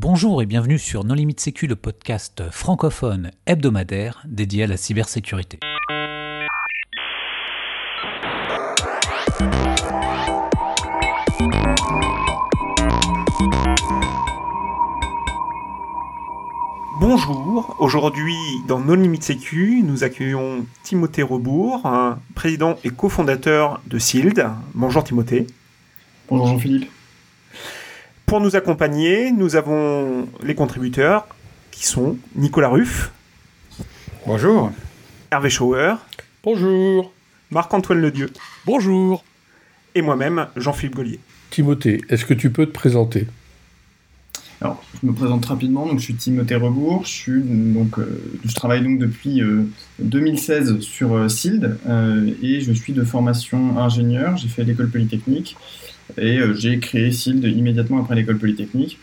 Bonjour et bienvenue sur Non Limite Sécu, le podcast francophone hebdomadaire dédié à la cybersécurité. Bonjour, aujourd'hui dans Non Limite Sécu, nous accueillons Timothée Rebourg, président et cofondateur de SILD. Bonjour Timothée. Bonjour Jean-Philippe. Pour nous accompagner, nous avons les contributeurs qui sont Nicolas Ruff. Bonjour. Hervé Schauer. Bonjour. Marc-Antoine Ledieu. Bonjour. Et moi-même, Jean-Philippe Gollier. Timothée, est-ce que tu peux te présenter? Alors, je me présente rapidement. Donc, je suis Timothée Rebourg. Je, suis, donc, euh, je travaille donc depuis 2016 euh, sur euh, SILD et je suis de formation ingénieur. J'ai fait l'école polytechnique et j'ai créé SILD immédiatement après l'école polytechnique.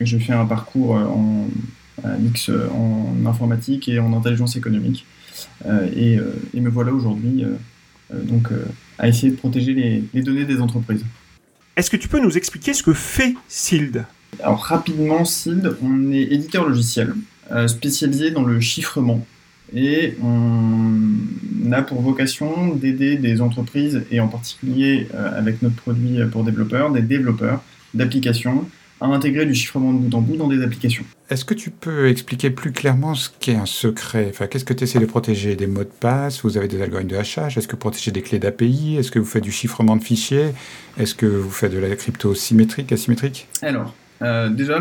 J'ai fait un parcours en, X en informatique et en intelligence économique. Et, me voilà aujourd'hui donc à essayer de protéger les, les données des entreprises. Est-ce que tu peux nous expliquer ce que fait SILD alors rapidement, SILD, on est éditeur logiciel euh, spécialisé dans le chiffrement et on a pour vocation d'aider des entreprises et en particulier euh, avec notre produit pour développeurs, des développeurs d'applications à intégrer du chiffrement de bout en bout dans des applications. Est-ce que tu peux expliquer plus clairement ce qu'est un secret? Enfin, Qu'est-ce que tu essaies de protéger? Des mots de passe? Vous avez des algorithmes de hachage? Est-ce que vous protégez des clés d'API? Est-ce que vous faites du chiffrement de fichiers? Est-ce que vous faites de la crypto symétrique, asymétrique Alors, euh, déjà,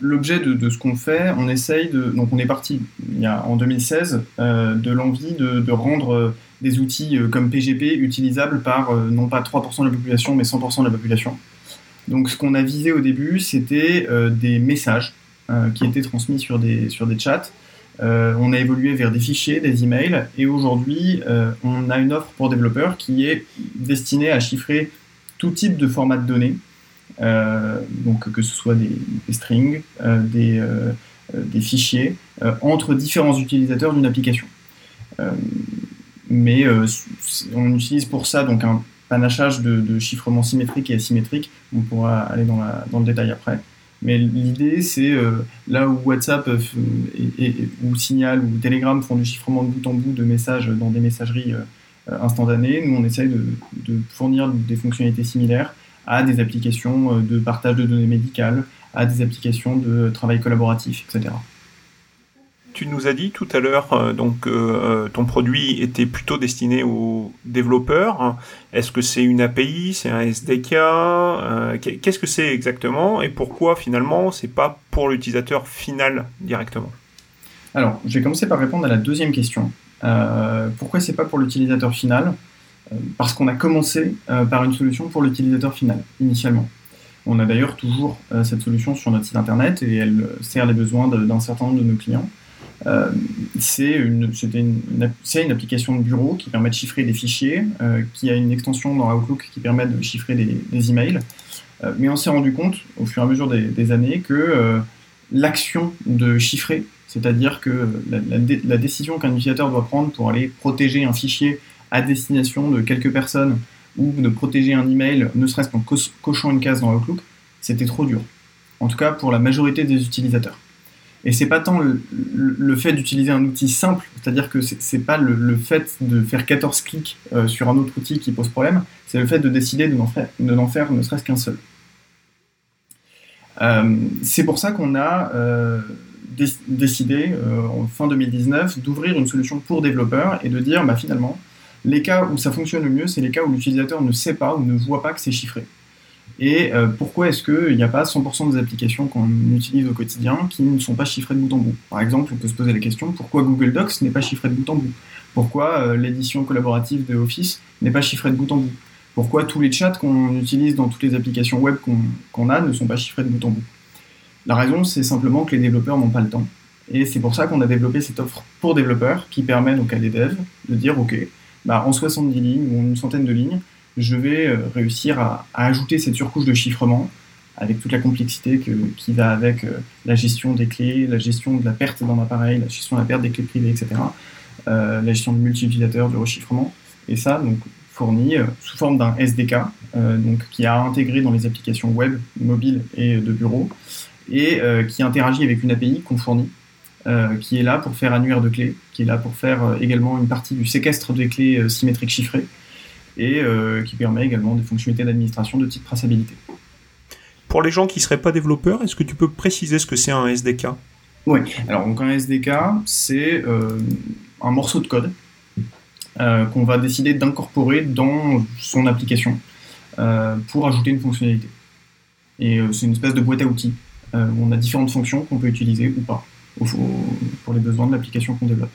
l'objet de, ce qu'on fait, on essaye de. Donc, on est parti en 2016 euh, de l'envie de, rendre euh, des outils comme PGP utilisables par non pas 3% de la population, mais 100% de la population. Donc, ce qu'on a visé au début, c'était des messages qui étaient transmis sur des, sur des chats. on a évolué vers des fichiers, des emails, et aujourd'hui, on a une offre pour développeurs qui est destinée à chiffrer tout type de format de données. Euh, donc que ce soit des, strings, euh, des, euh, des, fichiers, entre différents utilisateurs d'une application. mais on utilise pour ça donc un panachage de, chiffrement symétrique et asymétrique. On pourra aller dans, le détail après. Mais l'idée, c'est là où WhatsApp ou Signal ou Telegram font du chiffrement de bout en bout de messages dans des messageries instantanées, nous on essaye de, fournir des fonctionnalités similaires à des applications euh, de partage de données médicales, à des applications de travail collaboratif, etc. Tu nous as dit tout à l'heure euh, donc euh, ton produit était plutôt destiné aux développeurs. Est-ce que c'est une API, c'est un SDK Qu'est-ce que c'est exactement et pourquoi finalement c'est pas pour l'utilisateur final directement? Alors, je vais commencer par répondre à la deuxième question. pourquoi c'est pas pour l'utilisateur final? euh, parce qu'on a commencé euh, par une solution pour l'utilisateur final, initialement. On a d'ailleurs toujours euh, cette solution sur notre site internet et elle sert les besoins d'un certain nombre de nos clients. c'est une, une, une, application de bureau qui permet de chiffrer des fichiers, qui a une extension dans Outlook qui permet de chiffrer des, emails. mais on s'est rendu compte au fur et à mesure des, années que l'action de chiffrer, c'est-à-dire que la décision qu'un utilisateur doit prendre pour aller protéger un fichier à destination de quelques personnes ou de protéger un email, ne serait-ce qu'en cochant une case dans Outlook, c'était trop dur. En tout cas pour la majorité des utilisateurs. Et c'est pas tant le, fait d'utiliser un outil simple, c'est-à-dire que c'est pas le, fait de faire 14 clics euh, sur un autre outil qui pose problème, c'est le fait de décider de n'en faire, ne serait-ce qu'un seul. Euh, c'est pour ça qu'on a euh, décidé en fin 2019 d'ouvrir une solution pour développeurs et de dire bah, finalement les cas où ça fonctionne le mieux, c'est les cas où l'utilisateur ne sait pas ou ne voit pas que c'est chiffré. Et euh, pourquoi est-ce qu'il n'y a pas 100% des applications qu'on utilise au quotidien qui ne sont pas chiffrées de bout en bout? Par exemple, on peut se poser la question pourquoi Google Docs n'est pas chiffré de bout en bout? Pourquoi euh, l'édition collaborative de Office n'est pas chiffrée de bout en bout? Pourquoi tous les chats qu'on utilise dans toutes les applications web qu'on a ne sont pas chiffrés de bout en bout? La raison, c'est simplement que les développeurs n'ont pas le temps. Et c'est pour ça qu'on a développé cette offre pour développeurs qui permet donc à des devs de dire ok, bah, en 70 lignes ou en une centaine de lignes, je vais euh, réussir à, ajouter cette surcouche de chiffrement avec toute la complexité qui va avec euh, la gestion des clés, la gestion de la perte d'un appareil, la gestion de la perte des clés privées, etc. Euh, la gestion du multi-utilisateur, du rechiffrement. Et ça, donc, fourni sous forme d'un SDK, donc, qui a intégré dans les applications web, mobiles et de bureau, et qui interagit avec une API qu'on fournit, qui est là pour faire annuaire de clés, qui est là pour faire également une partie du séquestre des clés symétriques chiffrées, et qui permet également des fonctionnalités d'administration de type traçabilité. Pour les gens qui ne seraient pas développeurs, est-ce que tu peux préciser ce que c'est un SDK Oui, alors donc un SDK, c'est un morceau de code euh, qu'on va décider d'incorporer dans son application euh, pour ajouter une fonctionnalité. Et euh, c'est une espèce de boîte à outils où on a différentes fonctions qu'on peut utiliser ou pas pour les besoins de l'application qu'on développe.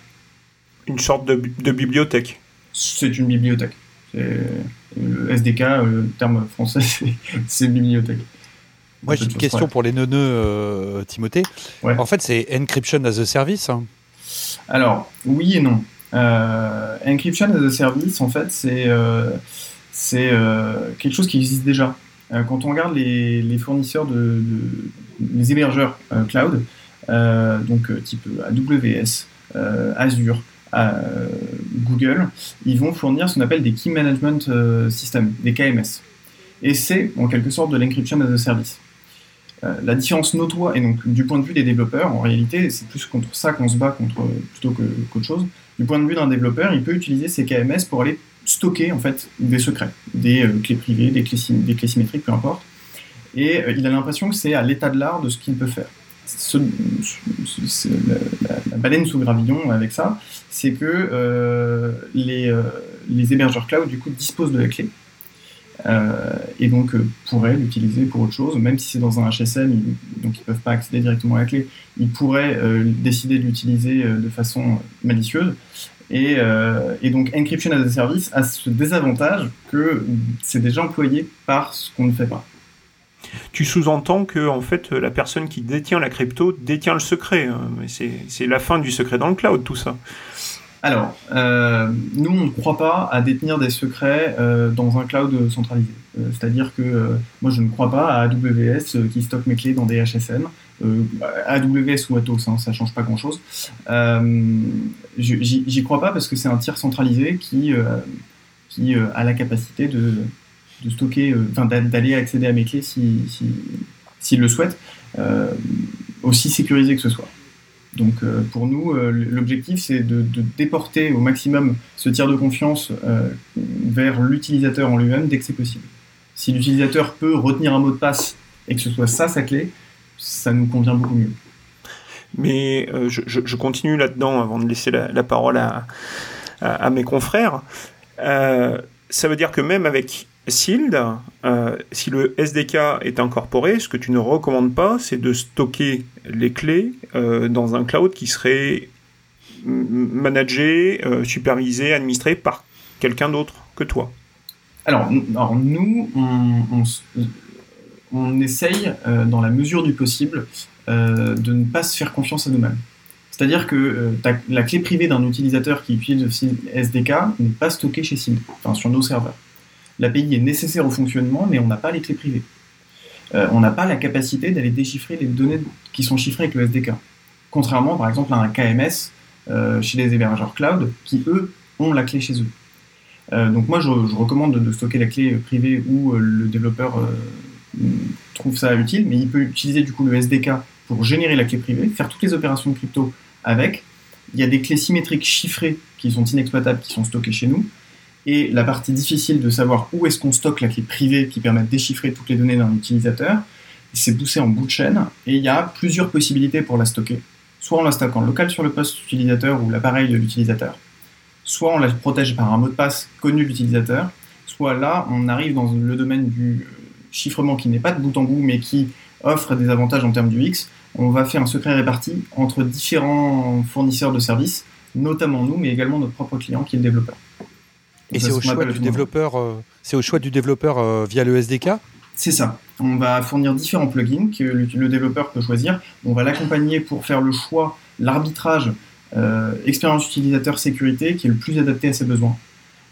Une sorte de, bibliothèque C'est une bibliothèque. Le SDK, le terme français, c'est bibliothèque. Moi, j'ai une question pour les neuneux, Timothée. En fait, c'est Encryption as a Service hein Alors, oui et non. Euh, encryption as a service, en fait, c'est euh, c'est euh, quelque chose qui existe déjà. quand on regarde les, les fournisseurs de, les hébergeurs cloud, donc type AWS, Azure, Google, ils vont fournir ce qu'on appelle des Key Management Systems, des KMS. Et c'est en quelque sorte de l'encryption as a service. la différence notoire, et donc du point de vue des développeurs, en réalité, c'est plus contre ça qu'on se bat plutôt qu'autre chose, du point de vue d'un développeur, il peut utiliser ces KMS pour aller stocker en fait des secrets, des euh, clés privées, des clés, symétriques, peu importe. Et euh, il a l'impression que c'est à l'état de l'art de ce qu'il peut faire. La, baleine sous gravillon avec ça, c'est que euh, les, les, hébergeurs cloud du coup disposent de la clé et donc pourraient l'utiliser pour autre chose, même si c'est dans un HSM, donc ils ne peuvent pas accéder directement à la clé, ils pourraient décider de l'utiliser de façon malicieuse euh, et, donc Encryption as a Service a ce désavantage que c'est déjà employé par ce qu'on ne fait pas. Tu sous-entends que en fait la personne qui détient la crypto détient le secret. Hein, c'est la fin du secret dans le cloud, tout ça. Alors, euh, nous, on ne croit pas à détenir des secrets euh, dans un cloud centralisé. C'est-à-dire que moi, je ne crois pas à AWS qui stocke mes clés dans des HSM. Euh, AWS ou Atos, hein, ça change pas grand chose. Euh, J'y crois pas parce que c'est un tiers centralisé qui, euh, qui euh, a la capacité de, de stocker, euh, enfin d'aller accéder à mes clés s'il si, si, le souhaite, aussi sécurisé que ce soit. Donc pour nous, l'objectif c'est de, déporter au maximum ce tiers de confiance vers l'utilisateur en lui-même dès que c'est possible. Si l'utilisateur peut retenir un mot de passe et que ce soit ça sa clé, ça nous convient beaucoup mieux. Mais euh, je, continue là-dedans avant de laisser la, parole à, mes confrères. Euh, ça veut dire que même avec Sild, euh, si le SDK est incorporé, ce que tu ne recommandes pas, c'est de stocker les clés dans un cloud qui serait managé, supervisé, administré par quelqu'un d'autre que toi. Alors, nous, on, essaye, euh, dans la mesure du possible, euh, de ne pas se faire confiance à nous-mêmes. C'est-à-dire que euh, la clé privée d'un utilisateur qui utilise le SDK n'est pas stockée chez SIM, enfin sur nos serveurs. L'API est nécessaire au fonctionnement, mais on n'a pas les clés privées. on n'a pas la capacité d'aller déchiffrer les données qui sont chiffrées avec le SDK. Contrairement, par exemple, à un KMS chez les hébergeurs cloud qui, eux, ont la clé chez eux. donc moi, je, recommande de, stocker la clé privée où le développeur trouve ça utile, mais il peut utiliser du coup le SDK pour générer la clé privée, faire toutes les opérations de crypto avec. Il y a des clés symétriques chiffrées qui sont inexploitables, qui sont stockées chez nous. Et la partie difficile de savoir où est-ce qu'on stocke la clé privée qui permet de déchiffrer toutes les données d'un utilisateur, c'est poussé en bout de chaîne. Et il y a plusieurs possibilités pour la stocker. Soit on la stocke en local sur le poste utilisateur ou l'appareil de l'utilisateur, soit on la protège par un mot de passe connu de l'utilisateur, soit là on arrive dans le domaine du chiffrement qui n'est pas de bout en bout, mais qui offre des avantages en termes du X, on va faire un secret réparti entre différents fournisseurs de services, notamment nous, mais également notre propre client qui est le développeur. Et c'est au, choix du développeur, euh, c'est au choix du développeur euh, via le SDK C'est ça. On va fournir différents plugins que le, développeur peut choisir. On va l'accompagner pour faire le choix, l'arbitrage, euh, expérience utilisateur sécurité qui est le plus adapté à ses besoins.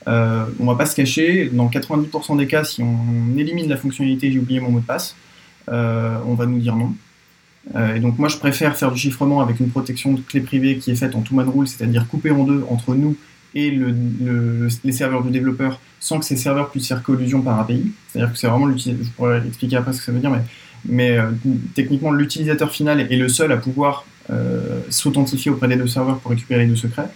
Euh, on va pas se cacher, dans 90% des cas, si on élimine la fonctionnalité j'ai oublié mon mot de passe, euh, on va nous dire non. Euh, et donc moi je préfère faire du chiffrement avec une protection de clé privée qui est faite en two-man rule, c'est-à-dire coupée en deux entre nous et les serveurs du développeur sans que ces serveurs puissent faire collusion par API. C'est-à-dire que c'est vraiment l'utilisateur, je pourrais expliquer après ce que ça veut dire, mais mais techniquement l'utilisateur final est le seul à pouvoir s'authentifier auprès des deux serveurs pour récupérer les deux secrets.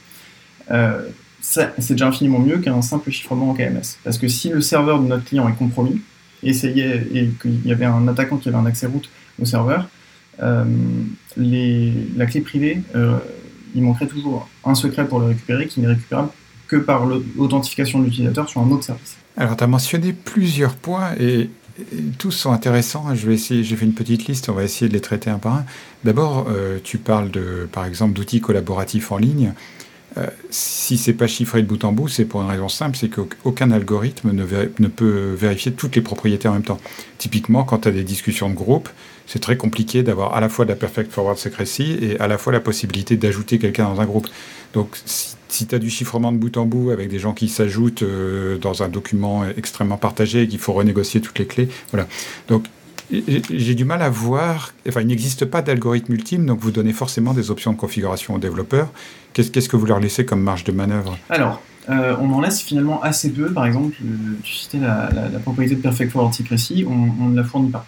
c'est déjà infiniment mieux qu'un simple chiffrement en KMS. Parce que si le serveur de notre client est compromis, essayait, et qu'il y avait un attaquant qui avait un accès route au serveur, la clé privée, il manquerait toujours un secret pour le récupérer qui n'est récupérable que par l'authentification de l'utilisateur sur un autre service. Alors, tu as mentionné plusieurs points et, tous sont intéressants. Je vais essayer, j'ai fait une petite liste, on va essayer de les traiter un par un. D'abord, euh, tu parles de, par exemple, d'outils collaboratifs en ligne. Euh, si c'est pas chiffré de bout en bout, c'est pour une raison simple, c'est qu'aucun algorithme ne, ne, peut vérifier toutes les propriétés en même temps. Typiquement, quand tu as des discussions de groupe, c'est très compliqué d'avoir à la fois de la perfect forward secrecy et à la fois la possibilité d'ajouter quelqu'un dans un groupe. Donc, si, tu as du chiffrement de bout en bout avec des gens qui s'ajoutent euh, dans un document extrêmement partagé et qu'il faut renégocier toutes les clés, voilà. Donc, j'ai du mal à voir, enfin, il n'existe pas d'algorithme ultime, donc vous donnez forcément des options de configuration aux développeurs. Qu'est-ce que vous leur laissez comme marge de manœuvre? Alors, euh, on en laisse finalement assez peu. Par exemple, euh, tu citais la, propriété de Perfect Forward Secrecy, on, ne la fournit pas.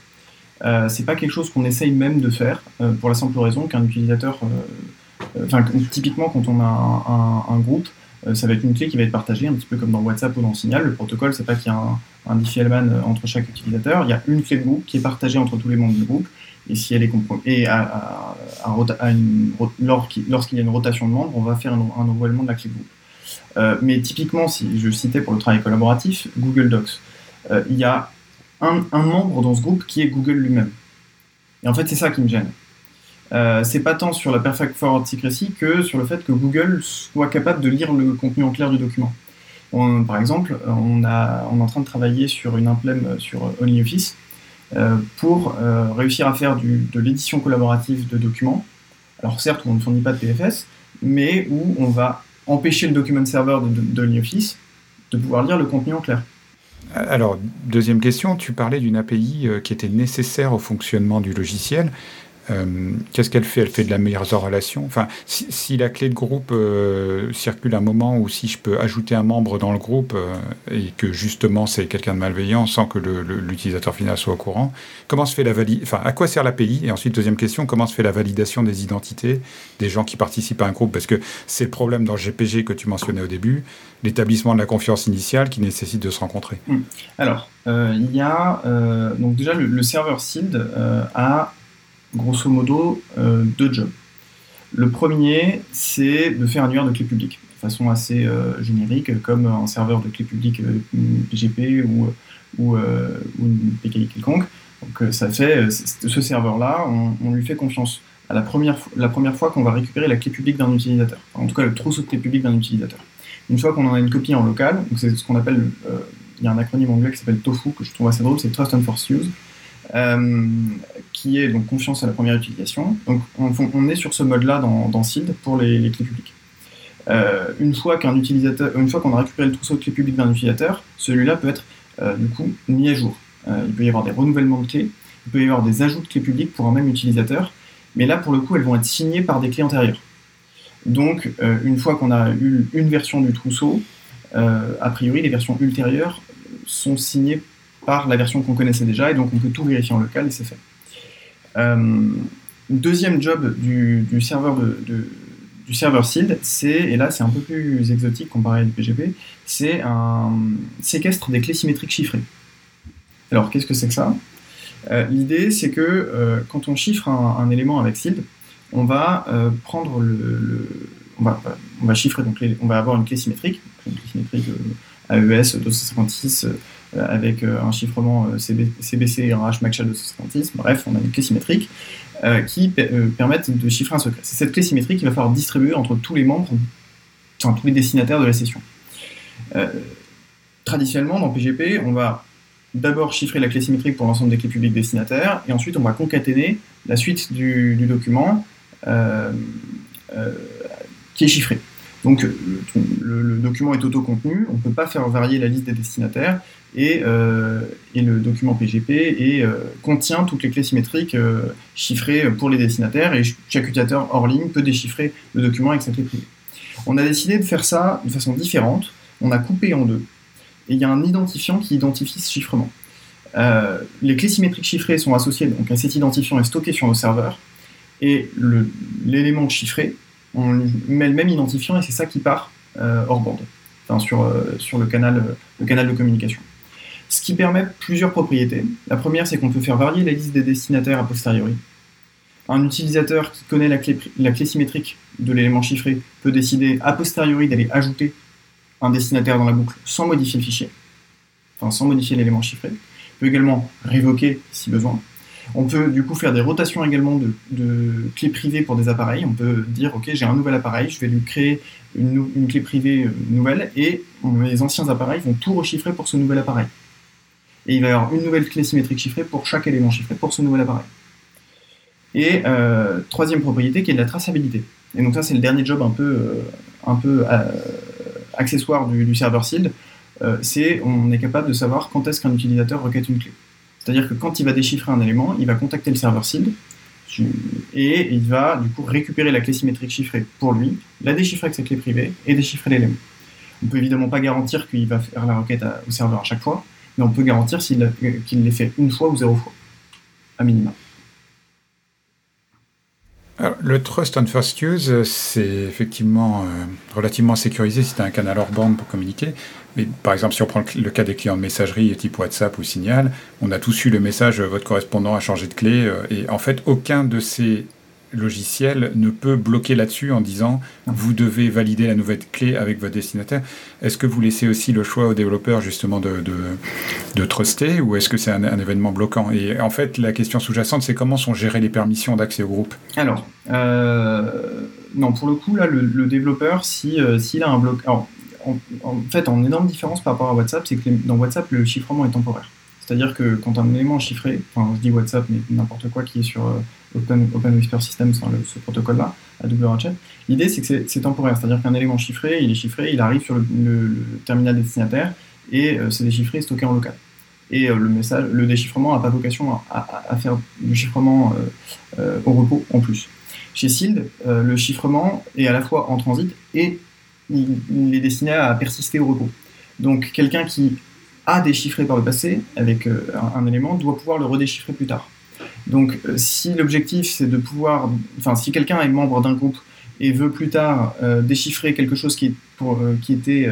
Euh, c'est pas quelque chose qu'on essaye même de faire, pour la simple raison qu'un utilisateur euh, enfin, typiquement, quand on a un, groupe, euh, ça va être une clé qui va être partagée, un petit peu comme dans WhatsApp ou dans Signal. Le protocole, c'est pas qu'il y a un, un diffie-hellman euh, entre chaque utilisateur. Il y a une clé de groupe qui est partagée entre tous les membres du groupe. Et si elle est lorsqu'il y a une rotation de membres, on va faire un, un de la clé de groupe. mais typiquement, si je citais pour le travail collaboratif, Google Docs, il y a un, membre dans ce groupe qui est Google lui-même. Et en fait, c'est ça qui me gêne. Euh, c'est pas tant sur la Perfect Forward Secrecy que sur le fait que Google soit capable de lire le contenu en clair du document. par exemple, on, est en train de travailler sur une implème sur OnlyOffice euh, pour euh, réussir à faire de l'édition collaborative de documents. Alors certes, on ne fournit pas de PFS, mais où on va empêcher le document server de, OnlyOffice de pouvoir lire le contenu en clair. Alors, deuxième question, tu parlais d'une API qui était nécessaire au fonctionnement du logiciel. Euh, qu'est-ce qu'elle fait? Elle fait de la meilleure relation. Enfin, si, la clé de groupe euh, circule un moment ou si je peux ajouter un membre dans le groupe euh, et que justement c'est quelqu'un de malveillant sans que l'utilisateur final soit au courant, comment se fait la validation Enfin, à quoi sert l'API Et ensuite, deuxième question, comment se fait la validation des identités des gens qui participent à un groupe? Parce que c'est le problème dans le GPG que tu mentionnais au début, l'établissement de la confiance initiale qui nécessite de se rencontrer. Hmm. Alors, il y a donc déjà le, serveur SILD a grosso modo euh, deux jobs. Le premier, c'est de faire un annuaire de clés publiques, de façon assez euh, générique, comme un serveur de clés publiques PGP euh, ou, ou, une PKI quelconque. Donc ça fait, ce serveur-là, on, lui fait confiance à la première, la première fois qu'on va récupérer la clé publique d'un utilisateur, en tout cas le trousseau de clés publiques d'un utilisateur. Une fois qu'on en a une copie en local, c'est ce qu'on appelle, il y a un acronyme anglais qui s'appelle TOFU, que je trouve assez drôle, c'est Trust and Force Use. Euh, qui est donc confiance à la première utilisation. Donc on, est sur ce mode-là dans, SILD pour les, clés publiques. Euh, une fois qu'un utilisateur, une fois qu'on a récupéré le trousseau de clés publiques d'un utilisateur, celui-là peut être euh, du coup mis à jour. il peut y avoir des renouvellements de clés, il peut y avoir des ajouts de clés publiques pour un même utilisateur, mais là pour le coup elles vont être signées par des clés antérieures. Donc une fois qu'on a eu une version du trousseau, a priori les versions ultérieures sont signées par la version qu'on connaissait déjà, et donc on peut tout vérifier en local et c'est fait. Euh, deuxième job du, serveur de, du c'est, et là c'est un peu plus exotique comparé à PGP, c'est un séquestre des clés symétriques chiffrées. Alors qu'est-ce que c'est que ça? Euh, L'idée c'est que euh, quand on chiffre un, élément avec SILD, on va prendre le, on, va, chiffrer donc on va avoir une clé symétrique, une clé symétrique AES 256 euh, avec euh, un chiffrement euh, CBC et un hash MACSHA de 256. Bref, on a une clé symétrique qui permettent de chiffrer un secret. C'est cette clé symétrique qu'il va falloir distribuer entre tous les membres, enfin tous les destinataires de la session. traditionnellement, dans PGP, on va d'abord chiffrer la clé symétrique pour l'ensemble des clés publiques destinataires, et ensuite on va concaténer la suite du, document qui est chiffré. Donc le, document est auto-contenu, on ne peut pas faire varier la liste des destinataires, et, euh, le document PGP et, euh, contient toutes les clés symétriques euh, chiffrées pour les destinataires, et chaque utilisateur hors ligne peut déchiffrer le document avec sa clé privée. On a décidé de faire ça de façon différente, on a coupé en deux, et il y a un identifiant qui identifie ce chiffrement. les clés symétriques chiffrées sont associées donc, à cet identifiant et stockées sur nos serveurs. Et l'élément chiffré, on met le même identifiant et c'est ça qui part hors bande, enfin, sur, le canal de communication. Ce qui permet plusieurs propriétés. La première, c'est qu'on peut faire varier la liste des destinataires a posteriori. Un utilisateur qui connaît la clé, symétrique de l'élément chiffré peut décider a posteriori d'aller ajouter un destinataire dans la boucle sans modifier le fichier, enfin sans modifier l'élément chiffré. Il peut également révoquer si besoin. On peut du coup faire des rotations également de, clés privées pour des appareils. On peut dire ok j'ai un nouvel appareil, je vais lui créer une, clé privée euh, nouvelle et mes anciens appareils vont tout rechiffrer pour ce nouvel appareil. Et il va y avoir une nouvelle clé symétrique chiffrée pour chaque élément chiffré pour ce nouvel appareil. Et euh, troisième propriété qui est de la traçabilité. Et donc ça c'est le dernier job un peu, euh, peu accessoire du, serveur sealed, euh, c'est on est capable de savoir quand est-ce qu'un utilisateur requête une clé. C'est-à-dire que quand il va déchiffrer un élément, il va contacter le serveur sealed et il va du coup récupérer la clé symétrique chiffrée pour lui, la déchiffrer avec sa clé privée et déchiffrer l'élément. On peut évidemment pas garantir qu'il va faire la requête au serveur à chaque fois, mais on peut garantir qu'il l'ait fait une fois ou zéro fois, à minima le Trust on First Use, c'est effectivement euh, relativement sécurisé si tu as un canal hors bande pour communiquer. Mais par exemple, si on prend le, cas des clients de messagerie type WhatsApp ou Signal, on a tous eu le message votre correspondant a changé de clé. Euh, et en fait, aucun de ces logiciel ne peut bloquer là-dessus en disant vous devez valider la nouvelle clé avec votre destinataire. Est-ce que vous laissez aussi le choix aux développeurs justement de, de, truster ou est-ce que c'est un, événement bloquant? Et en fait, la question sous-jacente, c'est comment sont gérées les permissions d'accès au groupe? Alors, euh, non, pour le coup, là, le, développeur, s'il euh, si, a un bloc. en, fait, en énorme différence par rapport à WhatsApp, c'est que dans WhatsApp, le chiffrement est temporaire. C'est-à-dire que quand un élément chiffré, enfin je dis WhatsApp, mais n'importe quoi qui est sur euh, Open, Whisper System, ce protocole-là, à double ratchet, l'idée c'est que c'est temporaire. C'est-à-dire qu'un élément chiffré, il est chiffré, il arrive sur le, terminal destinataire et euh, c'est déchiffré et stocké en local. Et euh, le, message, le déchiffrement n'a pas vocation à, faire du chiffrement au repos en plus. Chez Sealed, le chiffrement est à la fois en transit et il est destiné à persister au repos. Donc quelqu'un qui a déchiffré par le passé avec euh, un, élément doit pouvoir le redéchiffrer plus tard. Donc euh, si l'objectif c'est de pouvoir, enfin si quelqu'un est membre d'un groupe et veut plus tard euh, déchiffrer quelque chose qui, était,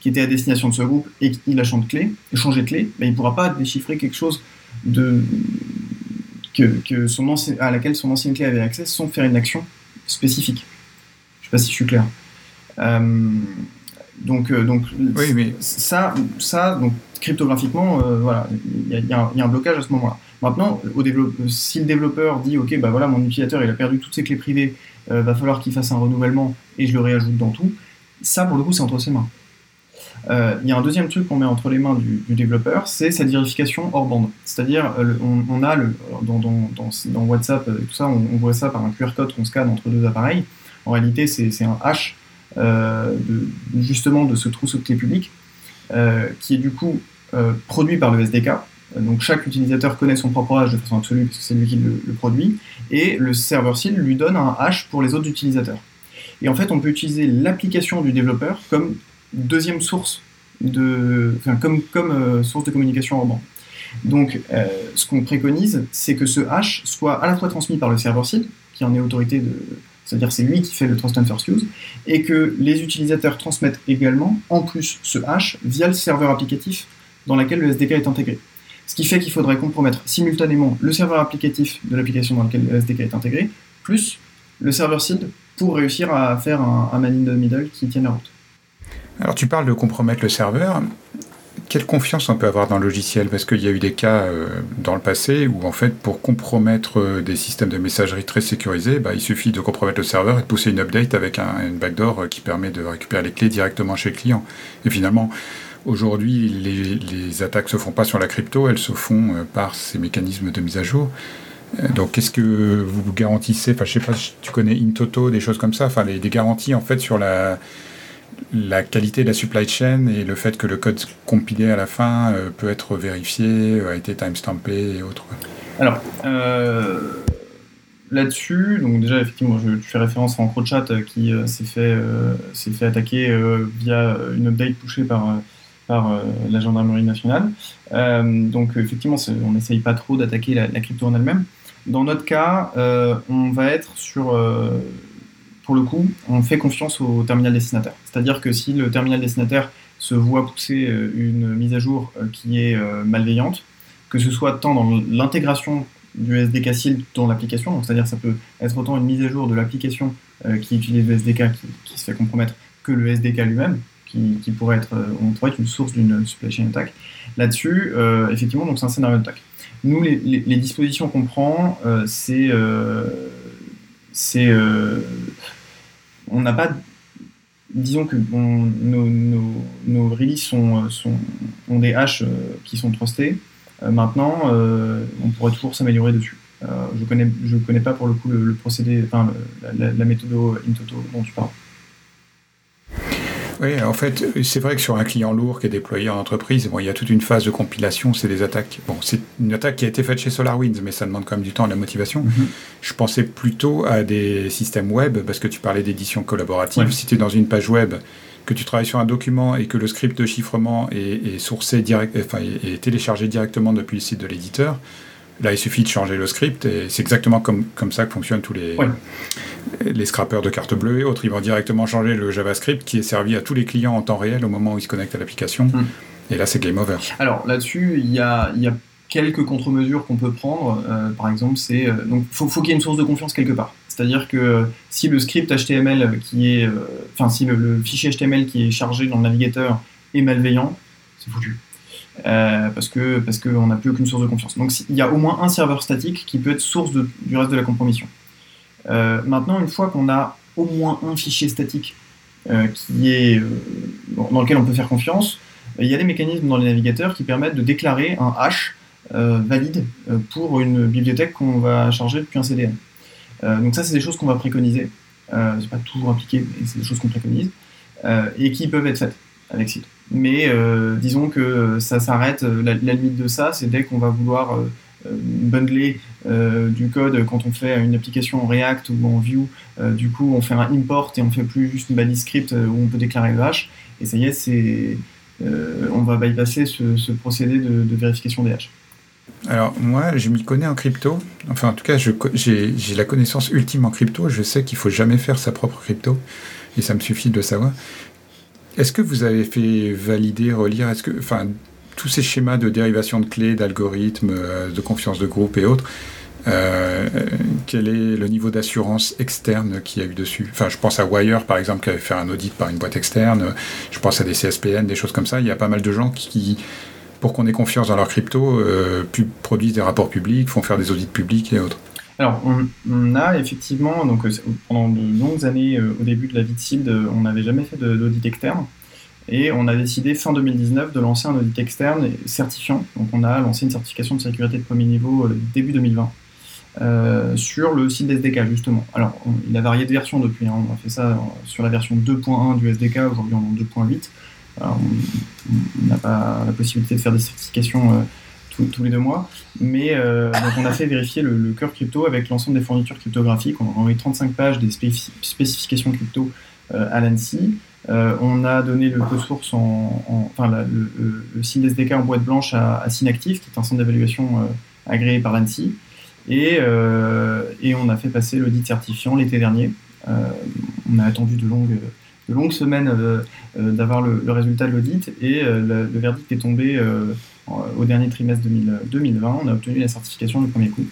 qui était à destination de ce groupe et qu'il a changé de clé, changé de clé, ben, il ne pourra pas déchiffrer quelque chose de, que, son à laquelle son ancienne clé avait accès sans faire une action spécifique. Je ne sais pas si je suis clair. Donc, donc oui, mais... ça, ça donc, cryptographiquement, euh, voilà, il y, a un blocage à ce moment-là. Maintenant, au si le développeur dit, ok, bah voilà, mon utilisateur il a perdu toutes ses clés privées, euh, va falloir qu'il fasse un renouvellement et je le réajoute dans tout, ça pour le coup c'est entre ses mains. Euh, il y a un deuxième truc qu'on met entre les mains du, développeur, c'est cette vérification hors bande. C'est-à-dire, on, a le, dans, dans, dans, WhatsApp, tout ça, on, voit ça par un QR code qu'on scanne entre deux appareils. En réalité, c'est un hash de, justement de ce trousseau de clés publiques euh, qui est du coup euh, produit par le SDK. Donc chaque utilisateur connaît son propre hash de façon absolue parce que c'est lui qui le, produit, et le serveur seal lui donne un hash pour les autres utilisateurs. Et en fait, on peut utiliser l'application du développeur comme deuxième source de, enfin, comme, comme euh, source de communication bande. Donc, ce qu'on préconise, c'est que ce hash soit à la fois transmis par le serveur seal, qui en est autorité de, c'est-à-dire c'est lui qui fait le trust and first use, et que les utilisateurs transmettent également, en plus, ce hash via le serveur applicatif dans lequel le SDK est intégré. Ce qui fait qu'il faudrait compromettre simultanément le serveur applicatif de l'application dans laquelle le SDK est intégré, plus le serveur seed pour réussir à faire un, un man in the middle qui tienne la route. Alors tu parles de compromettre le serveur quelle confiance on peut avoir dans le logiciel? Parce qu'il y a eu des cas euh, dans le passé où, en fait, pour compromettre euh, des systèmes de messagerie très sécurisés, bah, il suffit de compromettre le serveur et de pousser une update avec un, une backdoor euh, qui permet de récupérer les clés directement chez le client. Et finalement, aujourd'hui, les, attaques ne se font pas sur la crypto, elles se font par ces mécanismes de mise à jour. Donc, qu'est-ce que vous garantissez? Enfin, je sais pas, tu connais Intoto, des choses comme ça. Enfin, des garanties en fait sur la la qualité de la supply chain et le fait que le code compilé à la fin euh, peut être vérifié, euh, a été timestampé et autres. Alors, euh, là-dessus, donc déjà, effectivement, je, fais référence à EncroChat qui s'est fait, fait attaquer via une update touchée par, par la gendarmerie nationale. donc effectivement, on n'essaye pas trop d'attaquer la, crypto en elle-même. Dans notre cas, on va être sur pour le coup, on fait confiance au terminal destinataire. C'est-à-dire que si le terminal destinataire se voit pousser euh, une mise à jour euh, qui est euh, malveillante, que ce soit tant dans l'intégration du SDK SIL dans l'application, c'est-à-dire ça peut être autant une mise à jour de l'application qui utilise le SDK qui, se fait compromettre que le SDK lui-même, qui, pourrait être, pourrait être une source d'une supply chain attack. Là-dessus, effectivement, c'est un scénario d'attaque. Nous, les, dispositions qu'on prend, c'est on n'a pas. Disons que nos, nos, releases sont, ont des haches euh, qui sont trustés. Euh, maintenant, euh, on pourrait toujours s'améliorer dessus. je connais, je connais pas pour le coup le, procédé, enfin la, la, méthode Intoto dont tu parles. Oui, en fait, c'est vrai que sur un client lourd qui est déployé en entreprise, bon, il y a toute une phase de compilation, c'est des attaques. Bon, c'est une attaque qui a été faite chez SolarWinds, mais ça demande quand même du temps et de la motivation. Mhm. Je pensais plutôt à des systèmes web, parce que tu parlais d'édition collaborative. Si tu es dans une page web, que tu travailles sur un document et que le script de chiffrement est, sourcé direct, enfin, est téléchargé directement depuis le site de l'éditeur, Là, il suffit de changer le script et c'est exactement comme, comme ça que fonctionnent tous les, les scrappers de carte bleue et autres. Ils vont directement changer le JavaScript qui est servi à tous les clients en temps réel au moment où ils se connectent à l'application. Hmm. Et là, c'est game over. Alors là-dessus, il y a, y a, quelques contre-mesures qu'on peut prendre. Euh, par exemple, c'est euh, donc faut, faut qu'il y ait une source de confiance quelque part. C'est-à-dire que si le script HTML qui est, euh, enfin si le, fichier HTML qui est chargé dans le navigateur est malveillant, c'est foutu. Euh, parce que parce qu'on n'a plus aucune source de confiance. Donc il y a au moins un serveur statique qui peut être source du reste de la compromission. Euh, maintenant, une fois qu'on a au moins un fichier statique euh, qui est dans lequel on peut faire confiance, il y a des mécanismes dans les navigateurs qui permettent de déclarer un hash valide pour une bibliothèque qu'on va charger depuis un CDN. donc ça, c'est des choses qu'on va préconiser. c'est pas toujours appliqué, mais c'est des choses qu'on préconise et qui peuvent être faites Site. Mais euh, disons que ça s'arrête, euh, la, limite de ça, c'est dès qu'on va vouloir euh, bundler du code quand on fait une application en React ou en Vue. du coup, on fait un import et on fait plus juste une balise script où on peut déclarer le hash. Et ça y est, on va bypasser ce, procédé de, vérification des hashes. Alors moi, je m'y connais en crypto. Enfin, en tout cas, j'ai la connaissance ultime en crypto. Je sais qu'il faut jamais faire sa propre crypto. Et ça me suffit de savoir. Est-ce que vous avez fait valider, relire, est-ce que, tous ces schémas de dérivation de clés, d'algorithmes, euh, de confiance de groupe et autres, euh, quel est le niveau d'assurance externe qu'il y a eu dessus? Je pense à Wire, par exemple, qui avait fait un audit par une boîte externe. Je pense à des CSPN, des choses comme ça. Il y a pas mal de gens qui, pour qu'on ait confiance dans leur crypto, euh, produisent des rapports publics, font faire des audits publics et autres. Alors, on, a effectivement, donc, euh, pendant de longues années, euh, au début de la vie de euh, on n'avait jamais fait d'audit externe. Et on a décidé fin 2019 de lancer un audit externe certifiant. Donc, on a lancé une certification de sécurité de premier niveau début 2020 sur le site SDK, justement. Alors, il a varié de version depuis. Hein. On a fait ça sur la version 2.1 du SDK, aujourd'hui on est en 2.8. On n'a pas la possibilité de faire des certifications tous, les deux mois. Mais euh, on a fait vérifier le, cœur crypto avec l'ensemble des fournitures cryptographiques. On a envoyé 35 pages des spécifications crypto euh, à l'ANSI. Euh, on a donné le code source, en, enfin le, le, en boîte blanche à, à Synactive, qui est un centre d'évaluation agréé par l'ANSI. Et, on a fait passer l'audit certifiant l'été dernier. on a attendu de longues semaines d'avoir le, résultat de l'audit et le, verdict est tombé au dernier trimestre 2020, on a obtenu la certification du premier coup,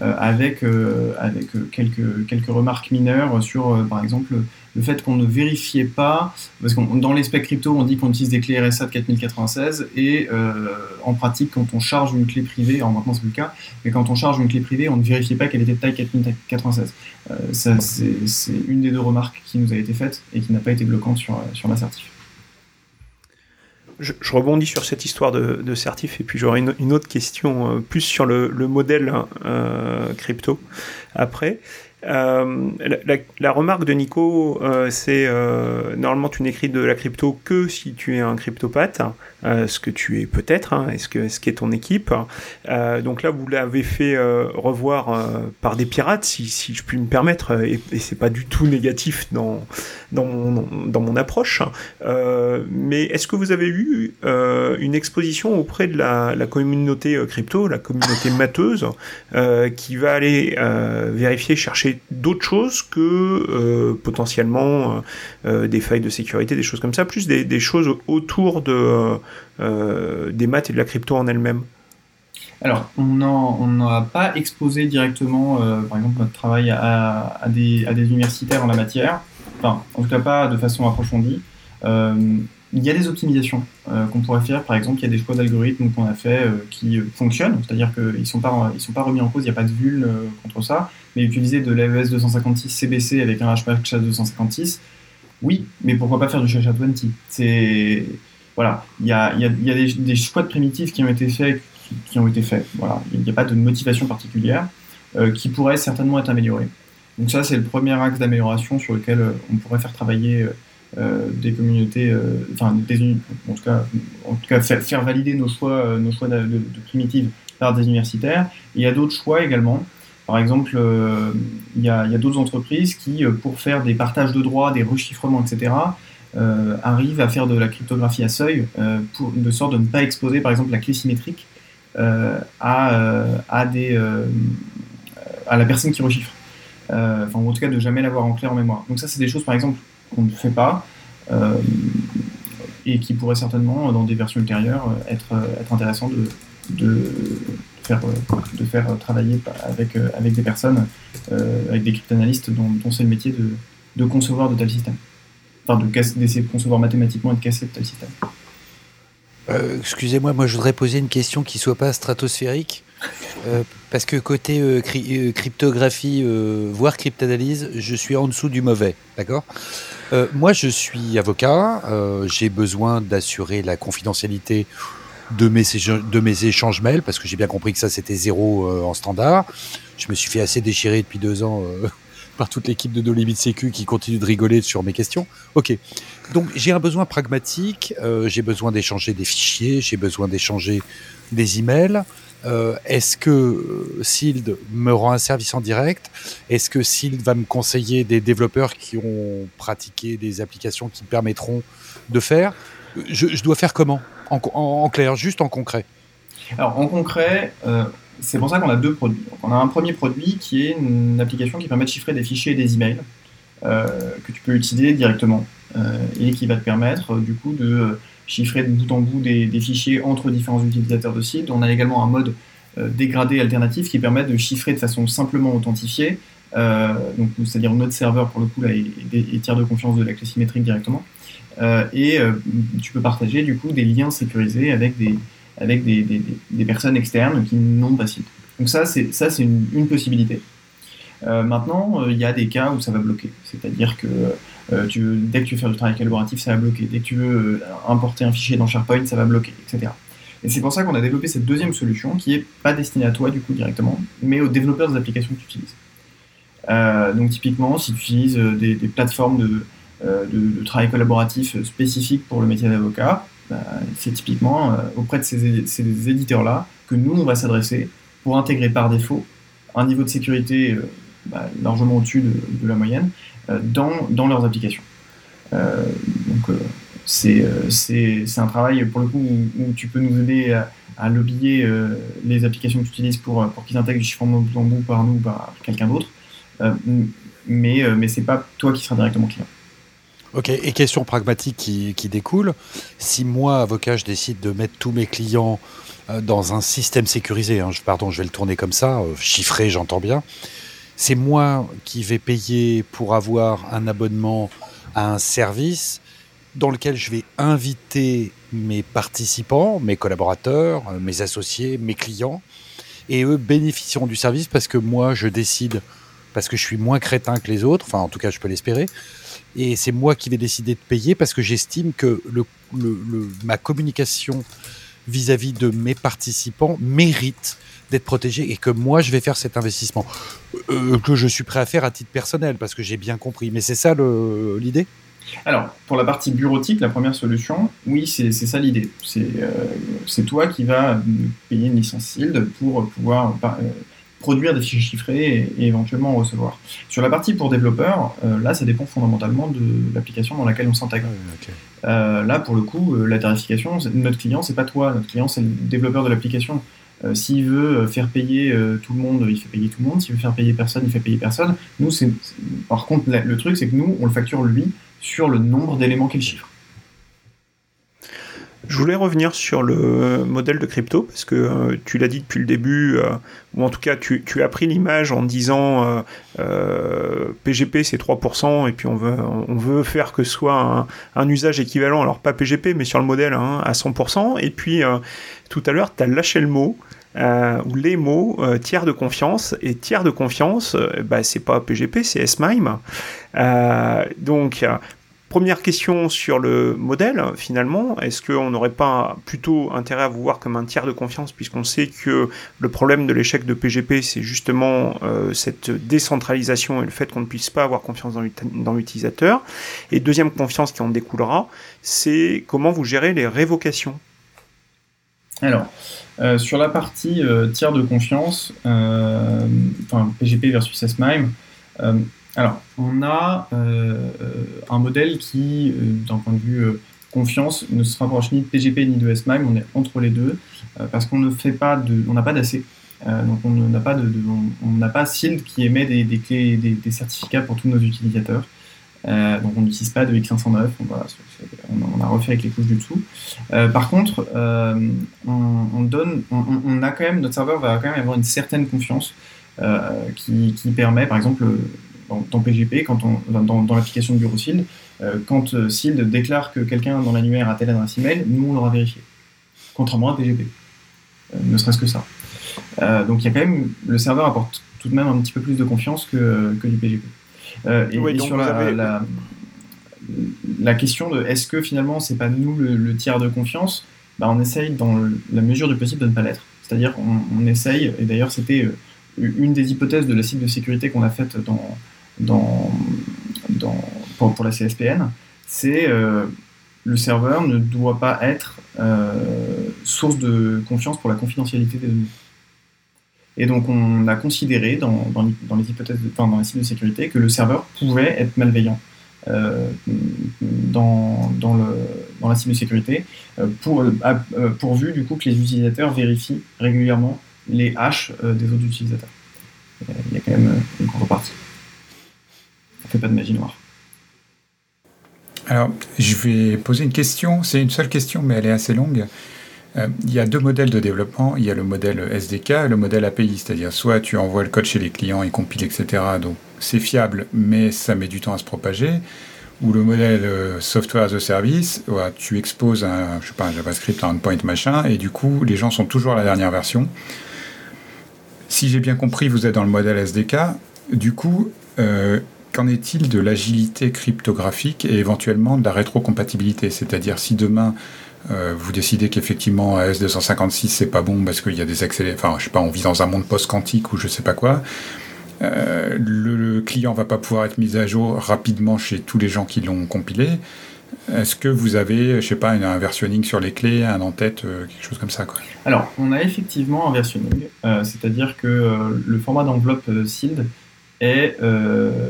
euh, avec, euh, avec quelques, quelques remarques mineures sur, euh, par exemple, le fait qu'on ne vérifiait pas, parce que dans les specs crypto, on dit qu'on utilise des clés RSA de 4096, et en pratique, quand on charge une clé privée, alors maintenant c'est le cas, mais quand on charge une clé privée, on ne vérifiait pas qu'elle était de taille 4096. ça, c'est une des deux remarques qui nous a été faite et qui n'a pas été bloquante sur, sur la certif je, rebondis sur cette histoire de, certif et puis j'aurai une, autre question euh, plus sur le, modèle euh, crypto après. Euh, la, remarque de Nico, euh, c'est euh, normalement tu n'écris de la crypto que si tu es un cryptopathe, ce que tu es peut-être, hein, est-ce que ce qui est ton équipe. donc là, vous l'avez fait revoir par des pirates, si, je puis me permettre, et, et c'est pas du tout négatif dans dans mon, dans mon approche. mais est-ce que vous avez eu une exposition auprès de la, la communauté crypto, la communauté mateuse, qui va aller vérifier, chercher d'autres choses que euh, potentiellement euh, euh, des failles de sécurité, des choses comme ça, plus des, choses autour de, des maths et de la crypto en elle-même alors, on n'a pas exposé directement, par exemple, notre travail à, des, universitaires en la matière, enfin, en tout cas pas de façon approfondie. Il y a des optimisations qu'on pourrait faire. Par exemple, il y a des choix d'algorithmes qu'on a fait qui fonctionnent, c'est-à-dire qu'ils ne sont, pas, sont pas remis en cause, il n'y a pas de vulne contre ça. Utiliser de l'AES 256 CBC avec un HPH 256, oui, mais pourquoi pas faire du SHA 20 C'est voilà, il y a, y y a des, choix de primitifs qui ont été faits, qui, ont été faits. Voilà, il n'y a pas de motivation particulière qui pourrait certainement être améliorée. Donc ça, c'est le premier axe d'amélioration sur lequel on pourrait faire travailler euh, des communautés, euh, enfin des, en tout cas, en tout cas faire, valider nos choix, euh, nos choix de, primitives par des universitaires. il y a d'autres choix également. Par exemple, il y a, d'autres entreprises qui, pour faire des partages de droits, des rechiffrements, etc., arrivent à faire de la cryptographie à seuil, pour, de sorte de ne pas exposer, par exemple, la clé symétrique à, la personne qui rechiffre. enfin, en tout cas, de jamais l'avoir en clé en mémoire. Donc ça, c'est des choses, par exemple, qu'on ne fait pas euh, et qui pourrait certainement, dans des versions ultérieures, être, être intéressant de, de faire, de faire travailler avec, avec des personnes, euh, avec des cryptanalystes dont, dont c'est le métier de, de, concevoir de tels systèmes. Enfin, d'essayer de, de, concevoir mathématiquement et de casser de tels systèmes. Euh, excusez-moi, moi je voudrais poser une question qui soit pas stratosphérique. parce que côté cryptographie, voire cryptanalyse, je suis en dessous du mauvais, d'accord? Euh, moi, je suis avocat. Euh, j'ai besoin d'assurer la confidentialité de mes, échanges mails parce que j'ai bien compris que ça, c'était zéro euh, en standard. Je me suis fait assez déchirer depuis deux ans par toute l'équipe de No Limit Sécu qui continue de rigoler sur mes questions. Ok. Donc, j'ai un besoin pragmatique. j'ai besoin d'échanger des fichiers. J'ai besoin d'échanger des emails. Euh, est-ce que euh, Sild me rend un service en direct? Est-ce que Sild va me conseiller des développeurs qui ont pratiqué des applications qui permettront de faire? Je, dois faire comment en, clair, juste en concret? Alors en concret, euh, c'est pour ça qu'on a deux produits. on a un premier produit qui est une application qui permet de chiffrer des fichiers et des emails que tu peux utiliser directement et qui va te permettre du coup de chiffrer de bout en bout des, fichiers entre différents utilisateurs de site. On a également un mode euh, dégradé alternatif qui permet de chiffrer de façon simplement authentifiée, euh, donc c'est-à-dire notre serveur pour le coup là, et, tiers de confiance de la clé symétrique directement. Euh, et tu peux partager du coup des liens sécurisés avec des, avec des, des, personnes externes qui n'ont pas site. Donc ça, c'est ça c'est une, possibilité. maintenant, il y a des cas où ça va bloquer, c'est-à-dire que euh, dès que tu veux faire du travail collaboratif, ça va bloquer. Dès que tu veux euh, importer un fichier dans SharePoint, ça va bloquer, etc. Et c'est pour ça qu'on a développé cette deuxième solution qui est pas destinée à toi du coup directement, mais aux développeurs des applications que tu utilises. Euh, donc typiquement, si tu utilises des, plateformes de, de, travail collaboratif spécifiques pour le métier d'avocat, bah, c'est typiquement auprès de ces, ces éditeurs-là que nous, on va s'adresser pour intégrer par défaut un niveau de sécurité bah, largement au-dessus de, la moyenne, euh, dans, dans, leurs applications. Euh, donc euh, c'est un travail pour le coup où, tu peux nous aider à, à lobbyer les applications que tu utilises pour, pour qu'ils intègrent du chiffrement bout en bout par nous ou par quelqu'un d'autre. mais mais c'est pas toi qui seras directement client. Ok, et question pragmatique qui, découle. Si moi, avocat, je décide de mettre tous mes clients dans un système sécurisé, hein, je, pardon, je vais le tourner comme ça, chiffré, j'entends bien, c'est moi qui vais payer pour avoir un abonnement à un service dans lequel je vais inviter mes participants, mes collaborateurs, euh, mes associés, mes clients, et eux bénéficieront du service parce que moi je décide, parce que je suis moins crétin que les autres, enfin en tout cas je peux l'espérer, et c'est moi qui vais décider de payer parce que j'estime que ma communication vis-à-vis de mes participants mérite d'être protégé et que moi je vais faire cet investissement euh, que je suis prêt à faire à titre personnel parce que j'ai bien compris. Mais c'est ça l'idée? Alors, pour la partie bureautique, la première solution, oui, c'est ça l'idée. C'est euh, c'est toi qui vas payer une licence SILD pour pouvoir euh, produire des fichiers chiffrés et, et éventuellement en recevoir. Sur la partie pour développeurs, euh, là, ça dépend fondamentalement de l'application dans laquelle on s'intègre. Euh, là, pour le coup, euh, la tarification, notre client, c'est pas toi. Notre client, c'est le développeur de l'application. Euh, S'il veut euh, faire payer euh, tout le monde, il fait payer tout le monde. S'il veut faire payer personne, il fait payer personne. Nous, c'est- par contre, la- le truc, c'est que nous, on le facture lui sur le nombre d'éléments qu'il chiffre. Je voulais revenir sur le modèle de crypto, parce que euh, tu l'as dit depuis le début, euh, ou en tout cas tu, as pris l'image en disant euh, euh, PGP c'est 3%, et puis on veut, faire que ce soit un, usage équivalent, alors pas PGP, mais sur le modèle hein, à 100%, et puis tout à l'heure tu as lâché le mot. ou les mots tiers de confiance. Et tiers de confiance bah, c'est pas PGP c'est SMIME donc Première question sur le modèle, finalement, est-ce qu'on n'aurait pas plutôt intérêt à vous voir comme un tiers de confiance, puisqu'on sait que le problème de l'échec de PGP, c'est justement euh, cette décentralisation et le fait qu'on ne puisse pas avoir confiance dans l'ut- dans l'utilisateur. Et deuxième confiance qui en découlera, c'est comment vous gérez les révocations. Alors, euh, sur la partie euh, tiers de confiance, enfin PGP versus SMIME, alors on a euh, un modèle qui, euh, d'un point de vue euh, confiance, ne se rapproche ni de PGP ni de SMIME, on est entre les deux, parce qu'on ne fait pas de, on n'a pas d'AC. Donc on n'a pas on- pas SILD qui émet des, clés, des, des certificats pour tous nos utilisateurs. Donc on n'utilise pas de X509, on, on a- refait avec les couches du dessous. Par contre, on, on donne, on, a quand même, notre serveur va quand même avoir une certaine confiance qui permet, par exemple, dans, dans PGP, quand on, dans, dans l'application de bureau SILD, euh, quand euh, SILD déclare que quelqu'un dans l'annuaire a telle adresse email, nous on l'aura vérifié, contrairement à PGP, Euh, ne serait-ce que ça. Donc il y a quand même, le serveur apporte tout de même un petit peu plus de confiance que, que du PGP. Euh, et, Oui, et donc sur la, avez- la, la question de est-ce que finalement c'est pas nous le, le tiers de confiance, bah, on essaye dans le- la mesure du possible de ne pas l'être. C'est-à-dire on, on essaye, et d'ailleurs c'était une des hypothèses de la cible de sécurité qu'on a faite dans, dans, pour, la CSPN, c'est euh, le serveur ne doit pas être euh, source de confiance pour la confidentialité des données. Et donc on a considéré dans, les- les hypothèses, de, enfin, dans la cible de sécurité que le serveur pouvait être malveillant euh, dans, la cible de sécurité, pourvu du coup que les utilisateurs vérifient régulièrement les hashes des autres utilisateurs. Il y a quand même une contrepartie. Pas de magie noire. Alors, je vais poser une question. C'est une seule question, mais elle est assez longue. Euh, il y a deux modèles de développement. Il y a le modèle SDK et le modèle API. C'est-à-dire, soit tu envoies le code chez les clients, ils compilent, etc. Donc, c'est fiable, mais ça met du temps à se propager. Ou le modèle euh, Software as a Service, tu exposes un, je JavaScript, un endpoint, machin, et du coup, les gens sont toujours à la dernière version. Si j'ai bien compris, vous êtes dans le modèle SDK. Du coup, euh, qu'en est-il de l'agilité cryptographique et éventuellement de la rétrocompatibilité? C'est-à-dire si demain euh, vous décidez qu'effectivement AS256 c'est pas bon parce qu'il y a des accélérés, enfin je sais pas, on vit dans un monde post-quantique ou je sais pas quoi, euh, le, client va pas pouvoir être mis à jour rapidement chez tous les gens qui l'ont compilé. Est-ce que vous avez, je sais pas, un versionning sur les clés, un en-tête, euh, quelque chose comme ça Alors, on a effectivement un versionning, c'est-à-dire que le format d'enveloppe SILD est, euh.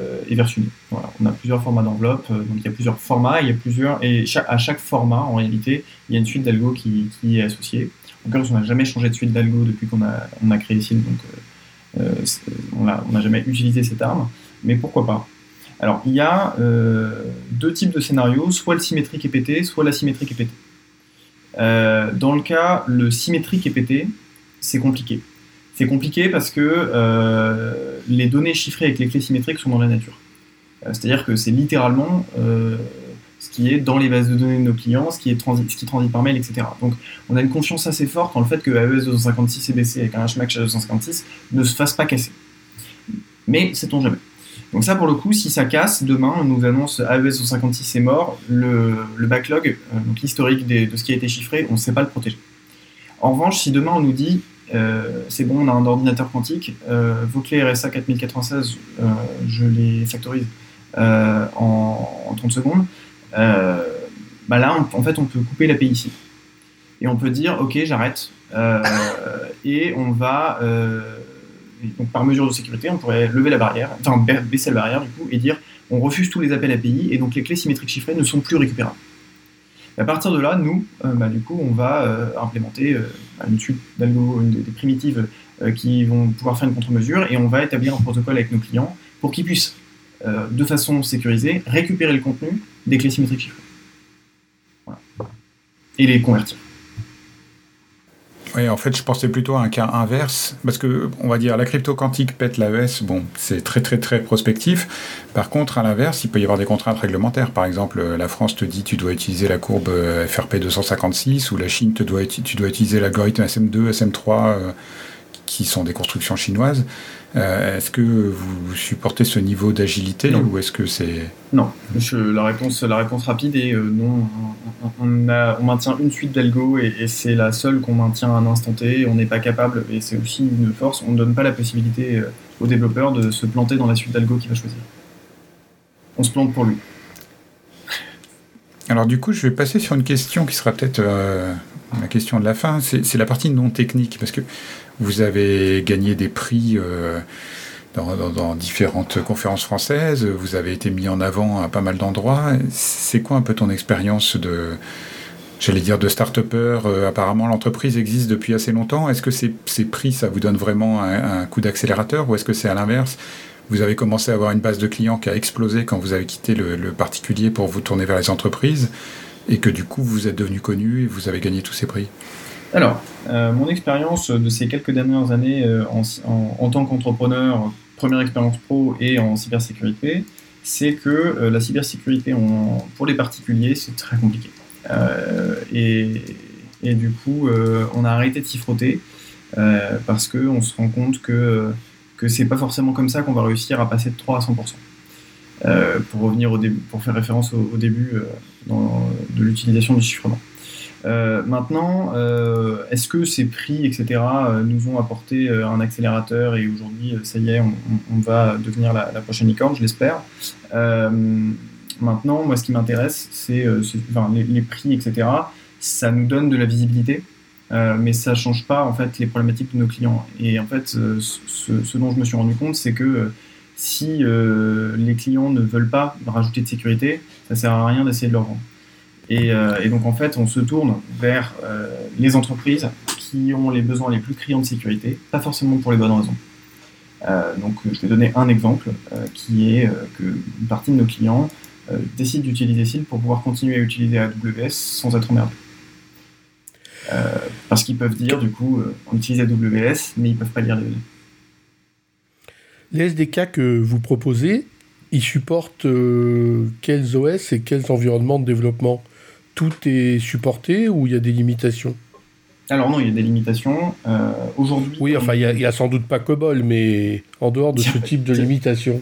Voilà, on a plusieurs formats d'enveloppe, euh, donc il y a plusieurs formats, il y a plusieurs, et à chaque format, en réalité, il y a une suite d'algo qui, est associée. En l'occurrence, on n'a jamais changé de suite d'algo depuis qu'on a, on a créé SILD, donc euh, euh, on n'a jamais utilisé cette arme, mais pourquoi pas Alors, il y a deux types de scénarios, soit le symétrique est pété, soit l'asymétrique est pété. Dans le cas, le symétrique est pété, c'est compliqué. C'est compliqué parce que euh, les données chiffrées avec les clés symétriques sont dans la nature. Euh, C'est-à-dire que c'est littéralement euh, ce qui est dans les bases de données de nos clients, ce qui, est transi- transite par mail, etc. Donc on a une confiance assez forte en le fait que AES 256 CBC avec un HMAC 256 ne se fasse pas casser. Mais sait-on jamais. Donc ça pour le coup, si ça casse, demain on nous annonce AES 256 est mort, le, backlog, donc l'historique de ce qui a été chiffré, on ne sait pas le protéger. En revanche, si demain on nous dit euh, c'est bon, on a un ordinateur quantique, vos clés RSA 4096, euh, je les factorise euh, en, en 30 secondes, euh, bah là, on- en fait, on peut couper l'API ici. Et on peut dire, ok, j'arrête. Et on va, donc par mesure de sécurité, on pourrait lever la barrière, enfin ba- baisser la barrière du coup, et dire, on refuse tous les appels API, et donc les clés symétriques chiffrées ne sont plus récupérables. À partir de là, nous, euh, bah, du coup, on va euh, implémenter euh, une suite d'algo, des, des primitives qui vont pouvoir faire une contre-mesure, et on va établir un protocole avec nos clients pour qu'ils puissent, de façon sécurisée, récupérer le contenu des clés symétriques chiffrées. Voilà. Et les convertir. Oui, en fait, je pensais plutôt à un cas inverse, parce que, on va dire, la crypto quantique pète l'AES, bon, c'est très très très prospectif. Par contre, à l'inverse, il peut y avoir des contraintes réglementaires. Par exemple, euh, la France te dit tu dois utiliser la courbe euh, FRP 256, ou la Chine te doit, tu dois utiliser l'algorithme SM2, SM3, euh, qui sont des constructions chinoises. Euh, est-ce que vous supportez ce niveau d'agilité, Non. ou est-ce que c'est... Non, je- la, réponse, la réponse rapide est euh, non. On, a- on maintient une suite d'algo et, et c'est la seule qu'on maintient à un instant T. On n'est pas capable, et c'est aussi une force, on ne donne pas la possibilité euh, au développeur de se planter dans la suite d'algo qu'il va choisir. On se plante pour lui. Alors du coup, je vais passer sur une question qui sera peut-être euh, la question de la fin. C'est c'est la partie non technique, parce que vous avez gagné des prix euh, dans, dans- dans différentes conférences françaises, vous avez été mis en avant à pas mal d'endroits. C'est quoi un peu ton expérience de, j'allais dire, de start-upper? Euh, Apparemment, l'entreprise existe depuis assez longtemps. Est-ce que ces, ces prix, ça vous donne vraiment un, un coup d'accélérateur, ou est-ce que c'est à l'inverse? Vous avez commencé à avoir une base de clients qui a explosé quand vous avez quitté le, le particulier pour vous tourner vers les entreprises et que du coup vous êtes devenu connu et vous avez gagné tous ces prix? Alors, euh, mon expérience de ces quelques dernières années euh, en, tant qu'entrepreneur, première expérience pro et en cybersécurité, c'est que euh, la cybersécurité en- pour les particuliers, c'est très compliqué. Et, du coup, on a arrêté de s'y frotter parce qu'on se rend compte que, que c'est pas forcément comme ça qu'on va réussir à passer de 3 à 100%. Euh, pour revenir au début, pour faire référence au, début de l'utilisation du chiffrement. Euh, maintenant, euh, est-ce que ces prix, etc., euh, nous ont apporté un accélérateur et aujourd'hui, ça y est, on, va devenir la, prochaine licorne, je l'espère. Maintenant, moi, ce qui m'intéresse, c'est les, prix, etc. Ça nous donne de la visibilité, mais ça change pas en fait les problématiques de nos clients. Et en fait, ce, ce dont je me suis rendu compte, c'est que si les clients ne veulent pas rajouter de sécurité, ça sert à rien d'essayer de leur vendre. Et, euh, et donc en fait, on se tourne vers euh, les entreprises qui ont les besoins les plus criants de sécurité, pas forcément pour les bonnes raisons. Euh, donc je vais donner un exemple qui est euh, que une partie de nos clients décident d'utiliser SIL pour pouvoir continuer à utiliser AWS sans être emmerdés. Euh, parce qu'ils peuvent dire du coup on utilise AWS mais ils peuvent pas lire les données. Les SDK que vous proposez, ils supportent quels OS et quels environnements de développement? Tout est supporté ou il y a des limitations? Alors non, il y a des limitations. Euh, Aujourd'hui, Oui, enfin, il y a- sans doute pas COBOL, mais en dehors de ce type de limitation.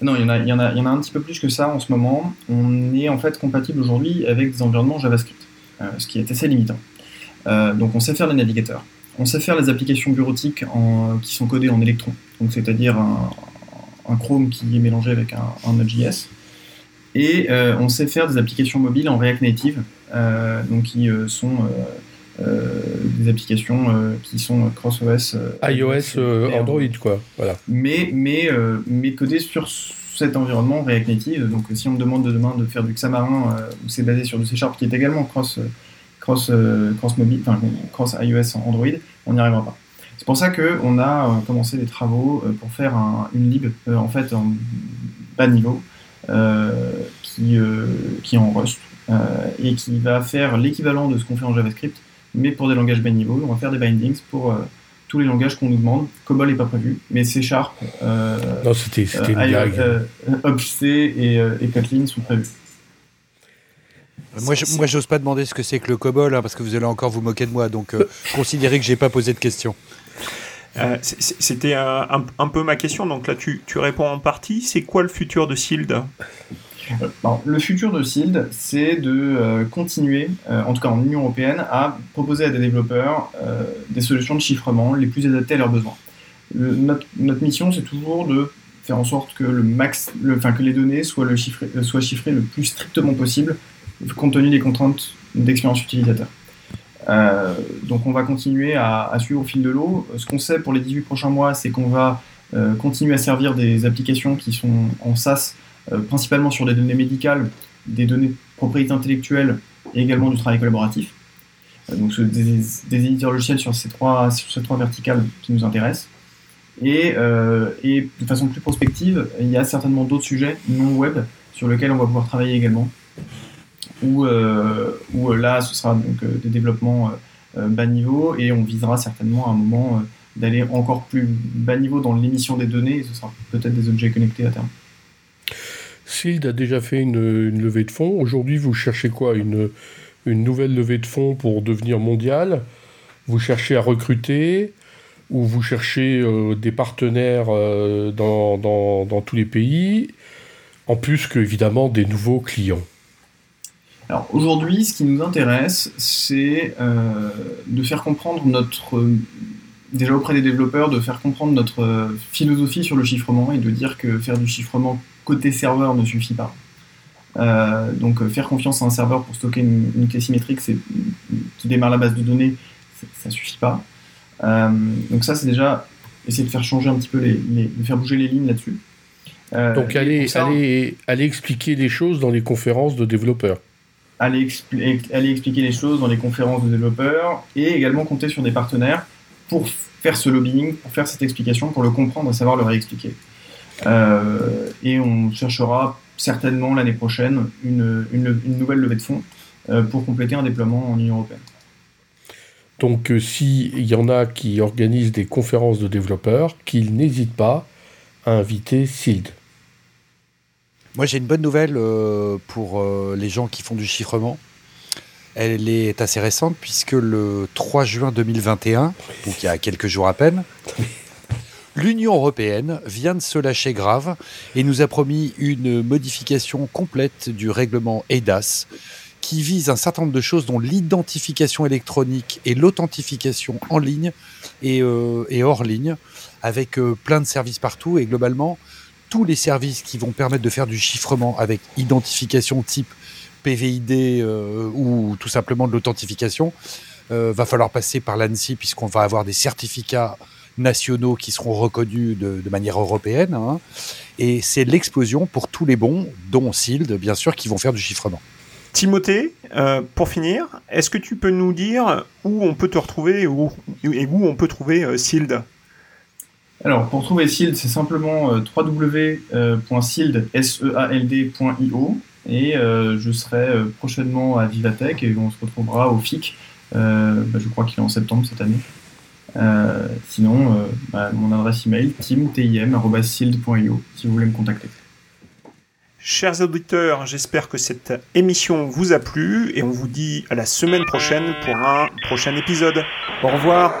Non, il y, en a, il, y en a, il y en a un petit peu plus que ça en ce moment. On est en fait compatible aujourd'hui avec des environnements JavaScript, euh, ce qui est assez limitant. Euh, donc on sait faire les navigateurs, on sait faire les applications bureautiques en- qui sont codées en Electron, donc c'est-à-dire un, un Chrome qui est mélangé avec un, un Node.js. Et euh, on sait faire des applications mobiles en React Native, euh, donc qui euh, sont euh, euh, des applications euh, qui sont cross-OS. iOS, euh, Android, quoi. Voilà. mais, mais, euh, mais codé sur cet environnement React Native. Donc, si on me demande de demain de faire du Xamarin, euh, c'est basé sur du C Sharp qui est également cross, cross, cross, mobile, enfin, cross iOS Android, on n'y arrivera pas. C'est pour ça qu'on a commencé des travaux pour faire un- une lib, euh, en fait, en bas niveau, qui, euh, qui est en Rust, euh, et qui va faire l'équivalent de ce qu'on fait en JavaScript, mais pour des langages bas niveau. On va faire des bindings pour euh, tous les langages qu'on nous demande. COBOL n'est pas prévu, mais C Sharp, euh, Non, c'était c'était euh, euh, et, euh, et Kotlin sont prévus. Moi, je, moi, j'ose pas demander ce que c'est que le COBOL, hein, parce que vous allez encore vous moquer de moi, donc euh, considérez que j'ai pas posé de questions. Euh, C'était un, peu ma question, donc là tu, réponds en partie. C'est quoi le futur de Shield le futur de SILD, c'est de continuer, en tout cas en Union européenne, à proposer à des développeurs des solutions de chiffrement les plus adaptées à leurs besoins. notre, mission, c'est toujours de faire en sorte que, le max, que les données soient, soient chiffrées le plus strictement possible, compte tenu des contraintes d'expérience utilisateur. Euh, donc on va continuer à, suivre au fil de l'eau. Ce qu'on sait pour les 18 prochains mois, c'est qu'on va euh, continuer à servir des applications qui sont en SaaS, euh, principalement sur des données médicales, des données de propriété intellectuelle et également du travail collaboratif. donc des, éditeurs logiciels sur ces trois, sur ces trois verticales qui nous intéressent. Et, et de façon plus prospective, il y a certainement d'autres sujets non web sur lesquels on va pouvoir travailler également où, euh, euh, là, ce sera donc euh, des développements bas niveau et on visera certainement à un moment d'aller encore plus bas niveau dans l'émission des données et ce sera peut-être des objets connectés à terme. SILD a déjà fait une, levée de fonds. Aujourd'hui, vous cherchez quoi? Une, nouvelle levée de fonds pour devenir mondial? Vous cherchez à recruter? Ou vous cherchez des partenaires dans, dans, tous les pays? En plus que, évidemment, des nouveaux clients. Alors aujourd'hui, ce qui nous intéresse, c'est euh, de faire comprendre notre, déjà auprès des développeurs, de faire comprendre notre euh, philosophie sur le chiffrement et de dire que faire du chiffrement côté serveur ne suffit pas. Euh, donc faire confiance à un serveur pour stocker une, clé symétrique qui démarre la base de données, ça ne suffit pas. donc ça, c'est déjà essayer de faire changer un petit peu les, de faire bouger les lignes là-dessus. donc aller, aller expliquer les choses dans les conférences de développeurs aller, expliquer les choses dans les conférences de développeurs et également compter sur des partenaires pour faire ce lobbying, pour faire cette explication, pour le comprendre et savoir le réexpliquer. Euh, et on cherchera certainement l'année prochaine une, une, nouvelle levée de fonds euh, pour compléter un déploiement en Union européenne. Donc euh, s'il y en a qui organisent des conférences de développeurs, qu'ils n'hésitent pas à inviter SILD. Moi, j'ai une bonne nouvelle euh, pour euh, les gens qui font du chiffrement. Elle est assez récente puisque le 3 juin 2021, donc il y a quelques jours à peine, l'Union européenne vient de se lâcher grave et nous a promis une modification complète du règlement EDAS qui vise un certain nombre de choses dont l'identification électronique et l'authentification en ligne et, euh, hors ligne avec plein de services partout et globalement tous les services qui vont permettre de faire du chiffrement avec identification type PVID euh, ou tout simplement de l'authentification, euh, va falloir passer par l'ANSI puisqu'on va avoir des certificats nationaux qui seront reconnus de, manière européenne. Hein. et c'est l'explosion pour tous les bons, dont SILD, bien sûr, qui vont faire du chiffrement. Timothée, euh, pour finir, est-ce que tu peux nous dire où on peut te retrouver et où on peut trouver SILD? Alors, pour trouver SILD, c'est simplement euh, www.sild.io et euh, je serai euh, prochainement à Vivatech et on se retrouvera au FIC. Bah, je crois qu'il est en septembre cette année. sinon, bah, mon adresse email tim.tim.sild.io si vous voulez me contacter. Chers auditeurs, j'espère que cette émission vous a plu et on vous dit à la semaine prochaine pour un prochain épisode. Au revoir.